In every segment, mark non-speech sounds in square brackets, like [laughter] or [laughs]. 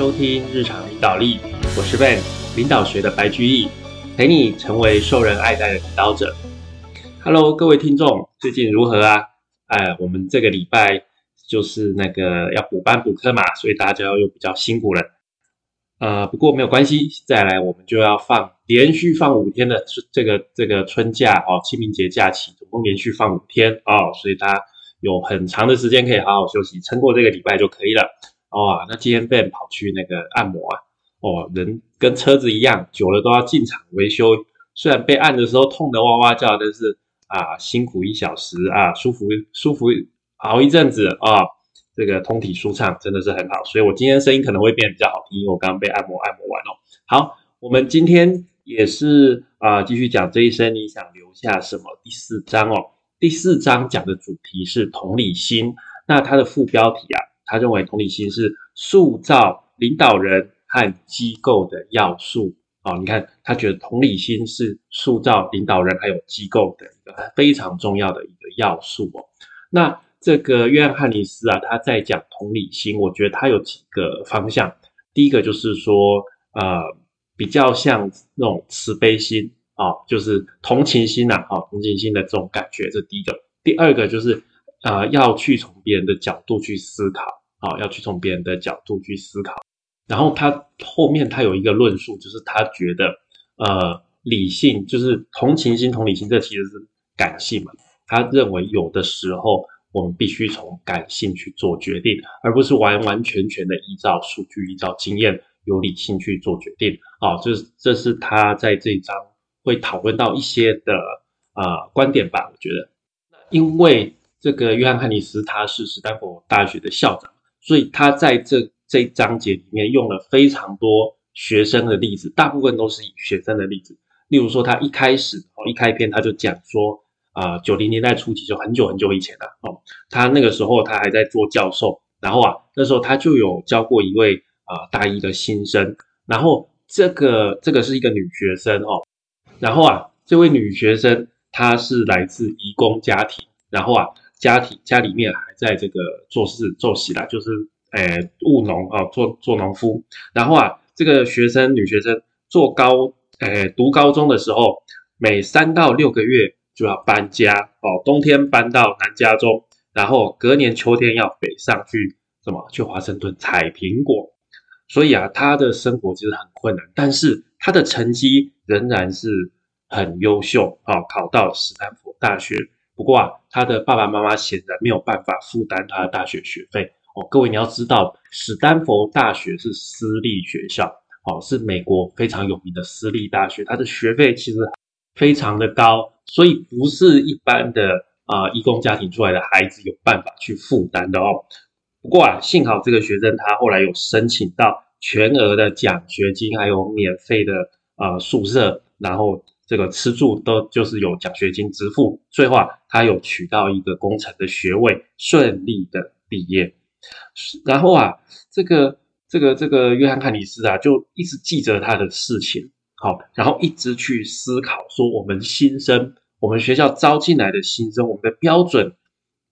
收听日常领导力，我是 Ben，领导学的白居易，陪你成为受人爱戴的领导者。Hello，各位听众，最近如何啊？哎，我们这个礼拜就是那个要补班补课嘛，所以大家又比较辛苦了。呃，不过没有关系，再来我们就要放连续放五天的这个这个春假哦，清明节假期总共连续放五天哦，所以大家有很长的时间可以好好休息，撑过这个礼拜就可以了。哦，那今天被跑去那个按摩啊，哦，人跟车子一样，久了都要进厂维修。虽然被按的时候痛得哇哇叫，但是啊，辛苦一小时啊，舒服舒服熬一阵子啊。这个通体舒畅真的是很好，所以我今天声音可能会变得比较好听，因为我刚刚被按摩按摩完哦。好，我们今天也是啊，继续讲这一生你想留下什么第四章哦。第四章讲的主题是同理心，那它的副标题啊，他认为同理心是塑造领导人和机构的要素哦。你看，他觉得同理心是塑造领导人还有机构的一个非常重要的一个要素哦。那这个约翰·汉尼斯啊，他在讲同理心，我觉得他有几个方向。第一个就是说，呃，比较像那种慈悲心啊，就是同情心呐，啊，同情心的这种感觉，这第一个。第二个就是，呃，要去从别人的角度去思考，啊，要去从别人的角度去思考。然后他后面他有一个论述，就是他觉得，呃，理性就是同情心、同理心，这其实是感性嘛。他认为有的时候。我们必须从感性去做决定，而不是完完全全的依照数据、依照经验、有理性去做决定。啊，这是这是他在这一章会讨论到一些的啊观点吧？我觉得，因为这个约翰·汉尼斯他是斯坦福大学的校长，所以他在这这一章节里面用了非常多学生的例子，大部分都是以学生的例子。例如说，他一开始哦一开篇他就讲说。啊，九零年代初期就很久很久以前了哦。他那个时候他还在做教授，然后啊，那时候他就有教过一位啊大一的新生，然后这个这个是一个女学生哦，然后啊，这位女学生她是来自移工家庭，然后啊，家庭家里面还在这个做事做喜啦，就是诶务农啊，做做农夫，然后啊，这个学生女学生做高诶读高中的时候，每三到六个月。就要搬家哦，冬天搬到南加州，然后隔年秋天要北上去什么？去华盛顿采苹果。所以啊，他的生活其实很困难，但是他的成绩仍然是很优秀啊，考到斯坦福大学。不过啊，他的爸爸妈妈显然没有办法负担他的大学学费哦。各位你要知道，史丹佛大学是私立学校哦，是美国非常有名的私立大学，它的学费其实非常的高。所以不是一般的啊，义工家庭出来的孩子有办法去负担的哦。不过啊，幸好这个学生他后来有申请到全额的奖学金，还有免费的啊宿舍，然后这个吃住都就是有奖学金支付。最后啊，他有取到一个工程的学位，顺利的毕业。然后啊，这个这个这个约翰·汉尼斯啊，就一直记着他的事情。好，然后一直去思考说，我们新生，我们学校招进来的新生，我们的标准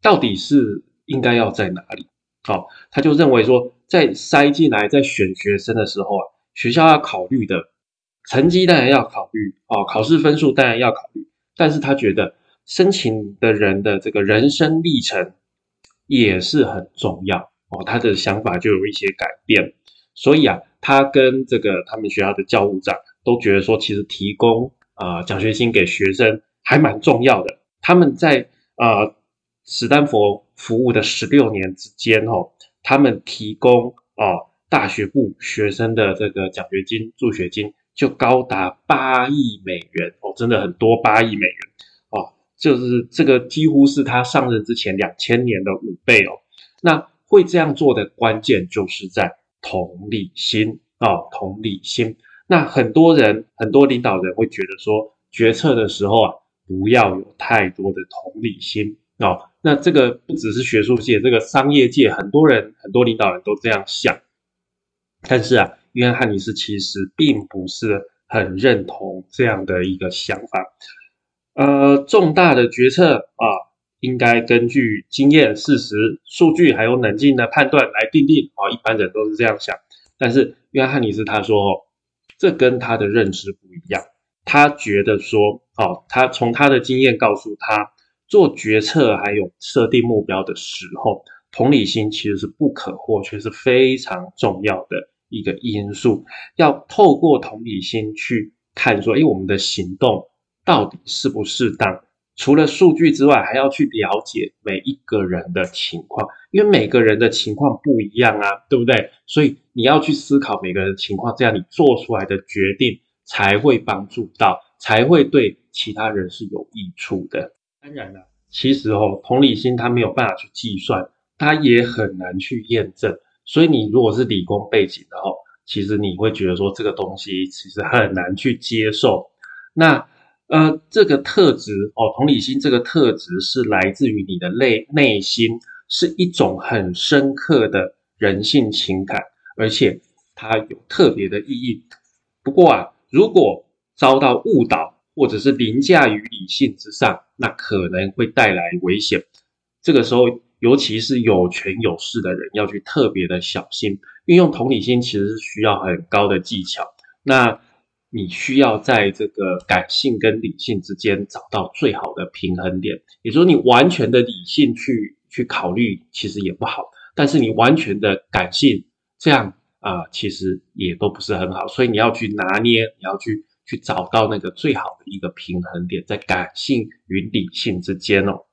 到底是应该要在哪里？好，他就认为说，在筛进来，在选学生的时候啊，学校要考虑的成绩当然要考虑，哦，考试分数当然要考虑，但是他觉得申请的人的这个人生历程也是很重要哦，他的想法就有一些改变，所以啊，他跟这个他们学校的教务长。都觉得说，其实提供啊奖学金给学生还蛮重要的。他们在啊史丹佛服务的十六年之间，哦，他们提供啊大学部学生的这个奖学金、助学金就高达八亿美元哦，真的很多，八亿美元哦，就是这个几乎是他上任之前两千年的五倍哦。那会这样做的关键就是在同理心啊，同理心。那很多人，很多领导人会觉得说，决策的时候啊，不要有太多的同理心哦。那这个不只是学术界，这个商业界，很多人，很多领导人都这样想。但是啊，约翰·汉尼斯其实并不是很认同这样的一个想法。呃，重大的决策啊，应该根据经验、事实、数据还有冷静的判断来定定啊。一般人都是这样想。但是约翰·汉尼斯他说哦，这跟他的认知不一样。他觉得说哦，他从他的经验告诉他，做决策还有设定目标的时候，同理心其实是不可或缺，是非常重要的一个因素。要透过同理心去看说，哎，我们的行动到底适不适当？除了数据之外，还要去了解每一个人的情况，因为每个人的情况不一样啊，对不对？所以你要去思考每个人的情况，这样你做出来的决定才会帮助到，才会对其他人是有益处的。当然了，其实哦，同理心它没有办法去计算，它也很难去验证。所以你如果是理工背景的哦，其实你会觉得说这个东西其实很难去接受。那。呃，这个特质哦，同理心这个特质是来自于你的内内心，是一种很深刻的人性情感，而且它有特别的意义。不过啊，如果遭到误导或者是凌驾于理性之上，那可能会带来危险。这个时候，尤其是有权有势的人，要去特别的小心。运用同理心其实是需要很高的技巧。那。你需要在这个感性跟理性之间找到最好的平衡点，也就是说，你完全的理性去去考虑，其实也不好；但是你完全的感性，这样啊，其实也都不是很好。所以你要去拿捏，你要去去找到那个最好的一个平衡点，在感性与理性之间哦。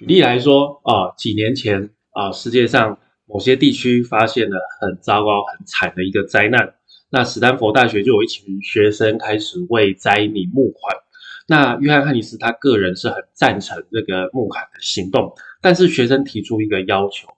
举例来说啊，几年前啊，世界上某些地区发现了很糟糕、很惨的一个灾难。那史丹佛大学就有一群学生开始为灾民募款。那约翰·汉尼斯他个人是很赞成这个募款的行动，但是学生提出一个要求，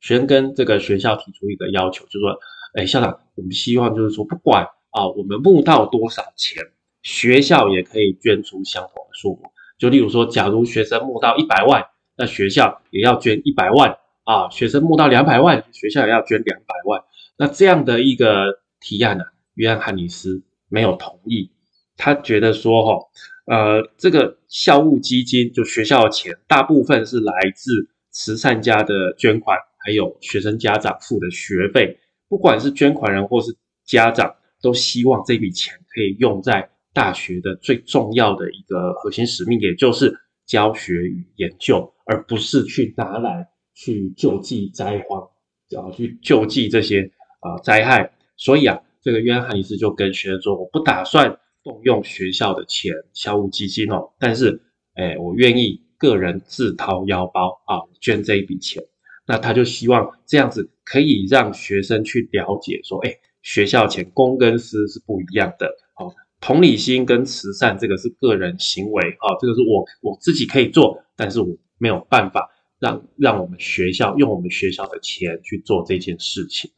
学生跟这个学校提出一个要求，就说：“哎，校长，我们希望就是说，不管啊，我们募到多少钱，学校也可以捐出相同的数目。就例如说，假如学生募到一百万，那学校也要捐一百万啊；学生募到两百万，学校也要捐两百万。那这样的一个。”提案呢，约翰·汉尼斯没有同意。他觉得说，哈，呃，这个校务基金就学校的钱，大部分是来自慈善家的捐款，还有学生家长付的学费。不管是捐款人或是家长，都希望这笔钱可以用在大学的最重要的一个核心使命，也就是教学与研究，而不是去拿来去救济灾荒，啊，去救济这些啊灾害。所以啊，这个约翰·汉尼斯就跟学生说：“我不打算动用学校的钱，校务基金哦，但是，哎，我愿意个人自掏腰包啊，捐这一笔钱。那他就希望这样子可以让学生去了解说，哎，学校钱公跟私是不一样的。哦，同理心跟慈善这个是个人行为啊，这个是我我自己可以做，但是我没有办法让让我们学校用我们学校的钱去做这件事情。”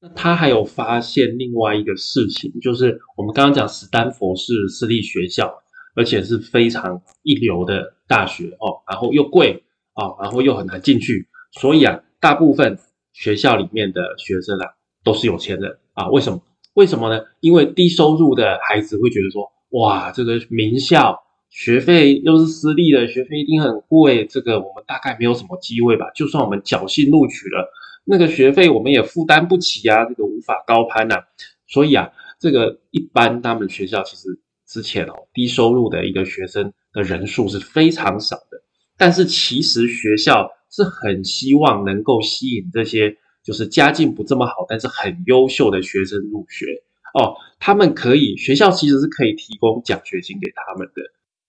那他还有发现另外一个事情，就是我们刚刚讲史丹佛是私立学校，而且是非常一流的大学哦，然后又贵啊，然后又很难进去，所以啊，大部分学校里面的学生啊都是有钱人啊。为什么？为什么呢？因为低收入的孩子会觉得说，哇，这个名校学费又是私立的，学费一定很贵，这个我们大概没有什么机会吧？就算我们侥幸录取了。那个学费我们也负担不起啊，这个无法高攀呐，所以啊，这个一般他们学校其实之前哦，低收入的一个学生的人数是非常少的，但是其实学校是很希望能够吸引这些就是家境不这么好，但是很优秀的学生入学哦，他们可以学校其实是可以提供奖学金给他们的，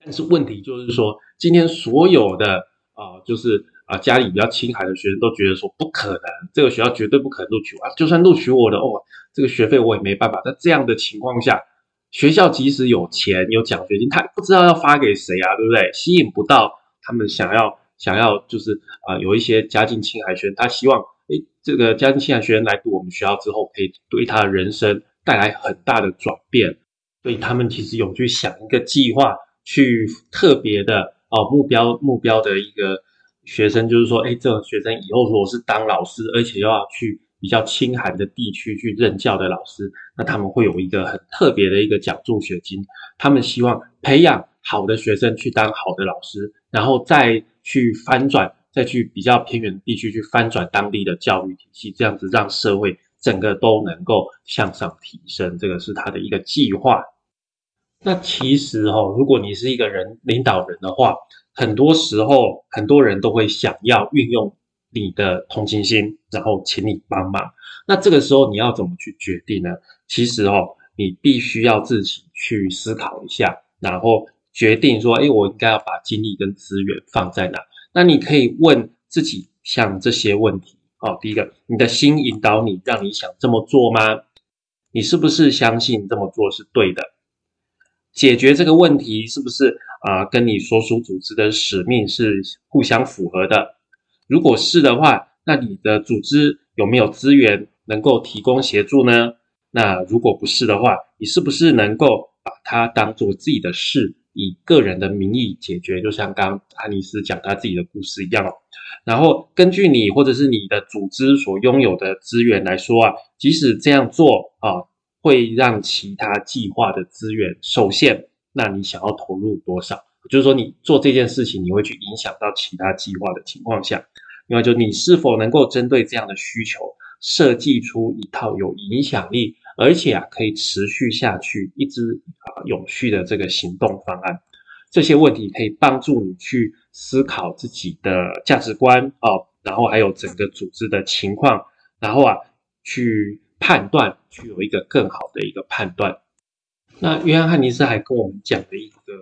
但是问题就是说，今天所有的啊，就是。啊，家里比较清寒的学生都觉得说不可能，这个学校绝对不可能录取我啊！就算录取我的哦，这个学费我也没办法。在这样的情况下，学校即使有钱有奖学金，他不知道要发给谁啊，对不对？吸引不到他们想要想要就是啊，有一些家境清寒学生，他希望诶，这个家境清寒学生来读我们学校之后，可以对他的人生带来很大的转变。所以他们其实有去想一个计划，去特别的哦目标目标的一个。学生就是说，哎，这个学生以后如果是当老师，而且又要去比较清寒的地区去任教的老师，那他们会有一个很特别的一个奖助学金。他们希望培养好的学生去当好的老师，然后再去翻转，再去比较偏远的地区去翻转当地的教育体系，这样子让社会整个都能够向上提升。这个是他的一个计划。那其实哦，如果你是一个人领导人的话，很多时候很多人都会想要运用你的同情心，然后请你帮忙。那这个时候你要怎么去决定呢？其实哦，你必须要自己去思考一下，然后决定说，哎，我应该要把精力跟资源放在哪？那你可以问自己像这些问题哦。第一个，你的心引导你，让你想这么做吗？你是不是相信这么做是对的？解决这个问题是不是啊？跟你所属组织的使命是互相符合的？如果是的话，那你的组织有没有资源能够提供协助呢？那如果不是的话，你是不是能够把它当做自己的事，以个人的名义解决？就像刚安妮斯讲他自己的故事一样哦。然后根据你或者是你的组织所拥有的资源来说啊，即使这样做啊。会让其他计划的资源受限，那你想要投入多少？就是说，你做这件事情，你会去影响到其他计划的情况下，另外就你是否能够针对这样的需求，设计出一套有影响力，而且啊可以持续下去、一直啊永续的这个行动方案？这些问题可以帮助你去思考自己的价值观啊，然后还有整个组织的情况，然后啊去。判断去有一个更好的一个判断。那约翰汉尼斯还跟我们讲了一个，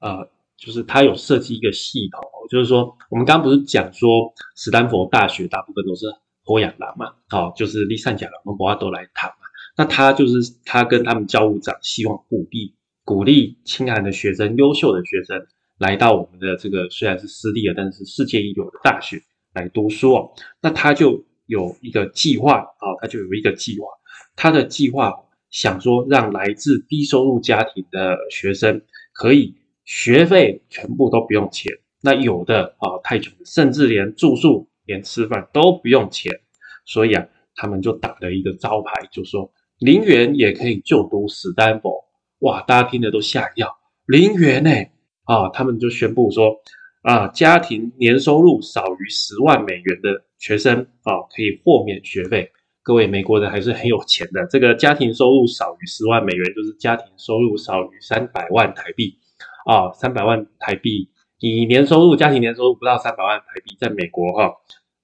呃，就是他有设计一个系统，就是说我们刚刚不是讲说斯坦福大学大部分都是欧亚郎嘛，好，就是利善甲郎跟博阿多来谈嘛。那他就是他跟他们教务长希望鼓励鼓励清寒的学生、优秀的学生来到我们的这个虽然是私立的，但是世界一流的大学来读书哦。那他就。有一个计划啊，他就有一个计划，他的计划想说让来自低收入家庭的学生可以学费全部都不用钱，那有的啊太穷，甚至连住宿、连吃饭都不用钱，所以啊，他们就打了一个招牌，就说零元也可以就读史丹佛，哇，大家听的都吓一跳，零元呢？啊，他们就宣布说。啊，家庭年收入少于十万美元的学生啊，可以豁免学费。各位美国人还是很有钱的。这个家庭收入少于十万美元，就是家庭收入少于三百万台币啊，三百万台币，你年收入，家庭年收入不到三百万台币，在美国哈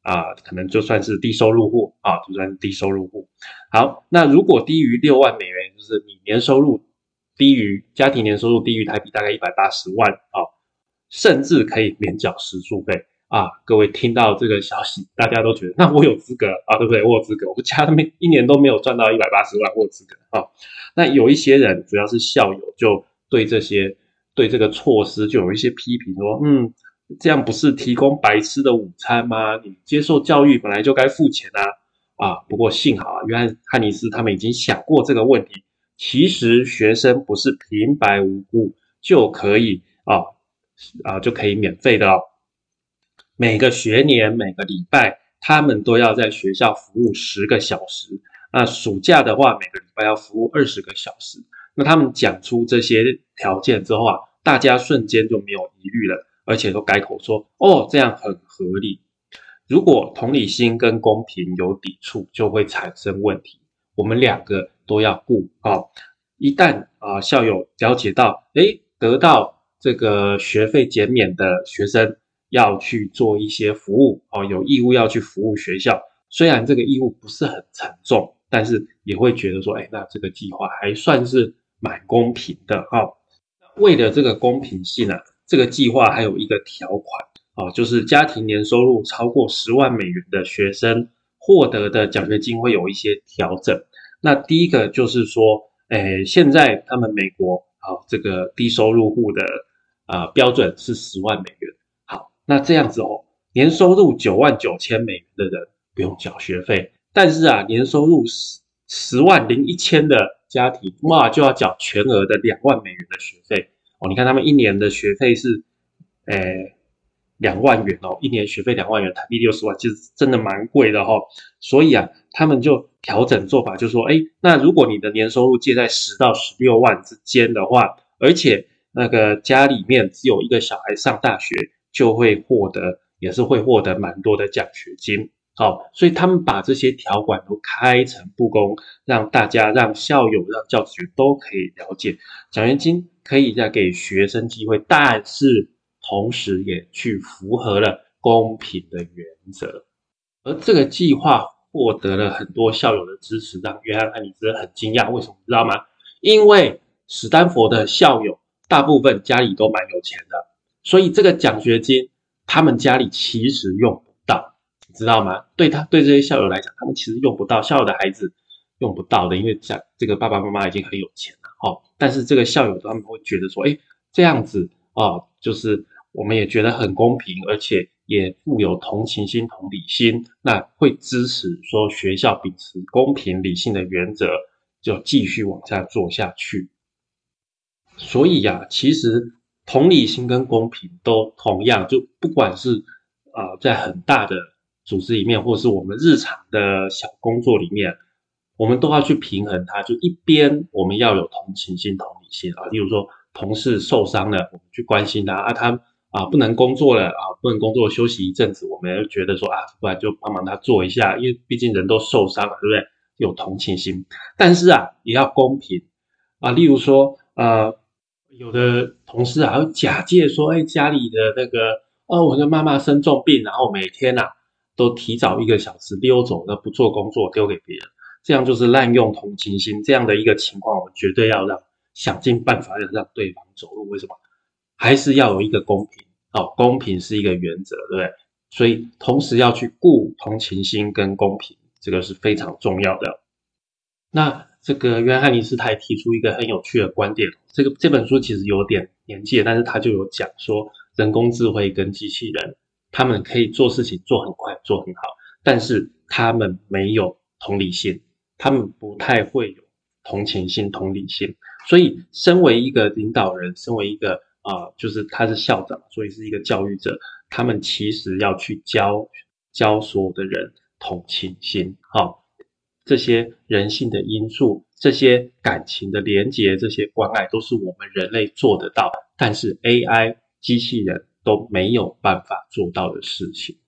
啊，可能就算是低收入户啊，就算是低收入户。好，那如果低于六万美元，就是你年收入低于家庭年收入低于台币大概一百八十万啊。甚至可以免缴食宿费啊！各位听到这个消息，大家都觉得 [laughs] 那我有资格啊，对不对？我有资格，我家没一年都没有赚到一百八十万，我有资格啊。那有一些人，主要是校友，就对这些对这个措施就有一些批评，说嗯，这样不是提供白吃的午餐吗？你接受教育本来就该付钱啊啊！不过幸好啊，约翰汉尼斯他们已经想过这个问题，其实学生不是平白无故就可以啊。啊，就可以免费的。每个学年每个礼拜，他们都要在学校服务十个小时。那暑假的话，每个礼拜要服务二十个小时。那他们讲出这些条件之后啊，大家瞬间就没有疑虑了，而且都改口说：“哦，这样很合理。”如果同理心跟公平有抵触，就会产生问题。我们两个都要顾啊。一旦啊，校友了解到，哎，得到。这个学费减免的学生要去做一些服务哦，有义务要去服务学校。虽然这个义务不是很沉重，但是也会觉得说，哎，那这个计划还算是蛮公平的哈。为了这个公平性啊，这个计划还有一个条款啊，就是家庭年收入超过十万美元的学生获得的奖学金会有一些调整。那第一个就是说，哎，现在他们美国啊，这个低收入户的。啊，标准是十万美元。那这样子哦，年收入九万九千美元的人不用缴学费，但是啊，年收入十十万零一千的家庭，哇，就要缴全额的两万美元的学费哦。你看他们一年的学费是，诶，两万元哦，一年学费两万元，台币六十万，其实真的蛮贵的哈。所以啊，他们就调整做法，就说，哎，那如果你的年收入介在十到十六万之间的话，而且那个家里面只有一个小孩上大学，就会获得，也是会获得蛮多的奖学金好，所以他们把这些条款都开诚布公，让大家、让校友、让教职员都可以了解，奖学金可以再给学生机会，但是同时也去符合了公平的原则。而这个计划获得了很多校友的支持，让约翰·汉尼斯很惊讶。为什么知道吗？因为史丹佛的校友大部分家里都蛮有钱的，所以这个奖学金他们家里其实用不到。知道吗？对他对这些校友来讲，他们其实用不到校友的孩子用不到的，因为像这个爸爸妈妈已经很有钱了，哦。但是这个校友他们会觉得说，哎，这样子啊，就是我们也觉得很公平，而且也富有同情心、同理心，那会支持说学校秉持公平理性的原则，就继续往下做下去。所以呀，其实同理心跟公平都同样，就不管是啊，在很大的。组织里面，或是我们日常的小工作里面，我们都要去平衡它。就一边我们要有同情心、同理心啊，例如说同事受伤了，我们去关心他啊，他啊不能工作了啊，不能工作休息一阵子，我们就觉得说啊，不然就帮忙他做一下，因为毕竟人都受伤了，对不对？有同情心，但是啊，也要公平啊。例如说，呃，有的同事啊，会假借说，哎，家里的那个哦，我的妈妈生重病，然后每天呐。都提早一个小时溜走，那不做工作丢给别人，这样就是滥用同情心。这样的一个情况，我们绝对要让想尽办法要让对方走路。为什么？还是要有一个公平哦，公平是一个原则，对不对？所以同时要去顾同情心跟公平，这个是非常重要的。那这个约翰尼斯他也提出一个很有趣的观点，这个这本书其实有点年纪，但是他就有讲说人工智慧跟机器人。他们可以做事情做很快，做很好，但是他们没有同理心，他们不太会有同情心、同理心。所以，身为一个领导人，身为一个啊，就是他是校长，所以是一个教育者，他们其实要去教教所有的人同情心，好，这些人性的因素，这些感情的连结，这些关爱，都是我们人类做得到，但是 AI 机器人。都没有办法做到的事情。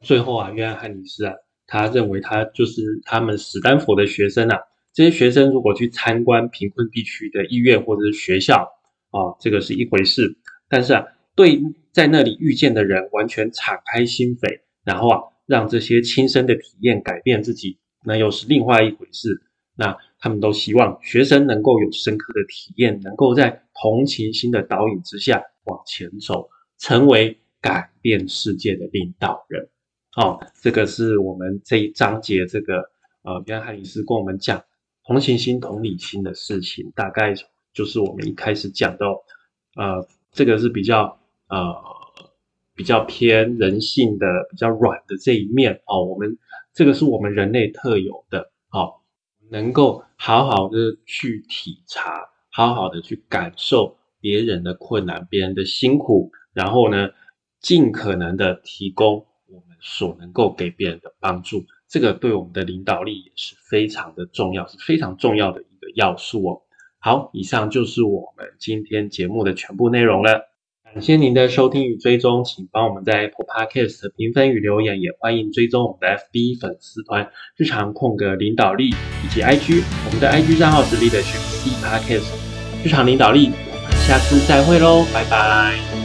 最后啊，约翰汉尼斯啊，他认为他就是他们史丹佛的学生啊。这些学生如果去参观贫困地区的医院或者是学校啊，这个是一回事。但是啊，对在那里遇见的人完全敞开心扉，然后啊，让这些亲身的体验改变自己，那又是另外一回事。那他们都希望学生能够有深刻的体验，能够在同情心的导引之下。往前走，成为改变世界的领导人。哦，这个是我们这一章节这个呃，约翰里斯跟我们讲同情心、同理心的事情，大概就是我们一开始讲到，呃，这个是比较呃比较偏人性的、比较软的这一面哦。我们这个是我们人类特有的，哦，能够好好的去体察，好好的去感受。别人的困难，别人的辛苦，然后呢，尽可能的提供我们所能够给别人的帮助，这个对我们的领导力也是非常的重要，是非常重要的一个要素哦。好，以上就是我们今天节目的全部内容了。感谢您的收听与追踪，请帮我们在 Apple Podcast 评分与留言，也欢迎追踪我们的 FB 粉丝团日常空格领导力以及 IG，我们的 IG 账号是 leadership podcast 日常领导力。我们下次再会喽，拜拜。